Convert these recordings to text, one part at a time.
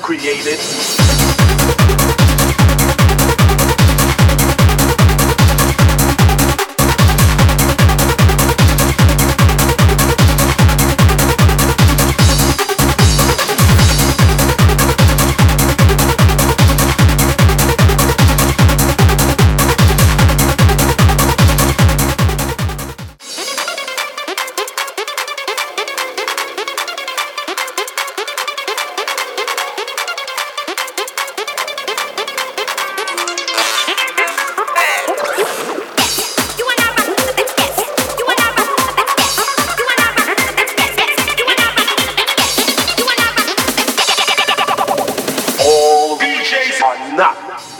created.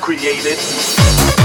created.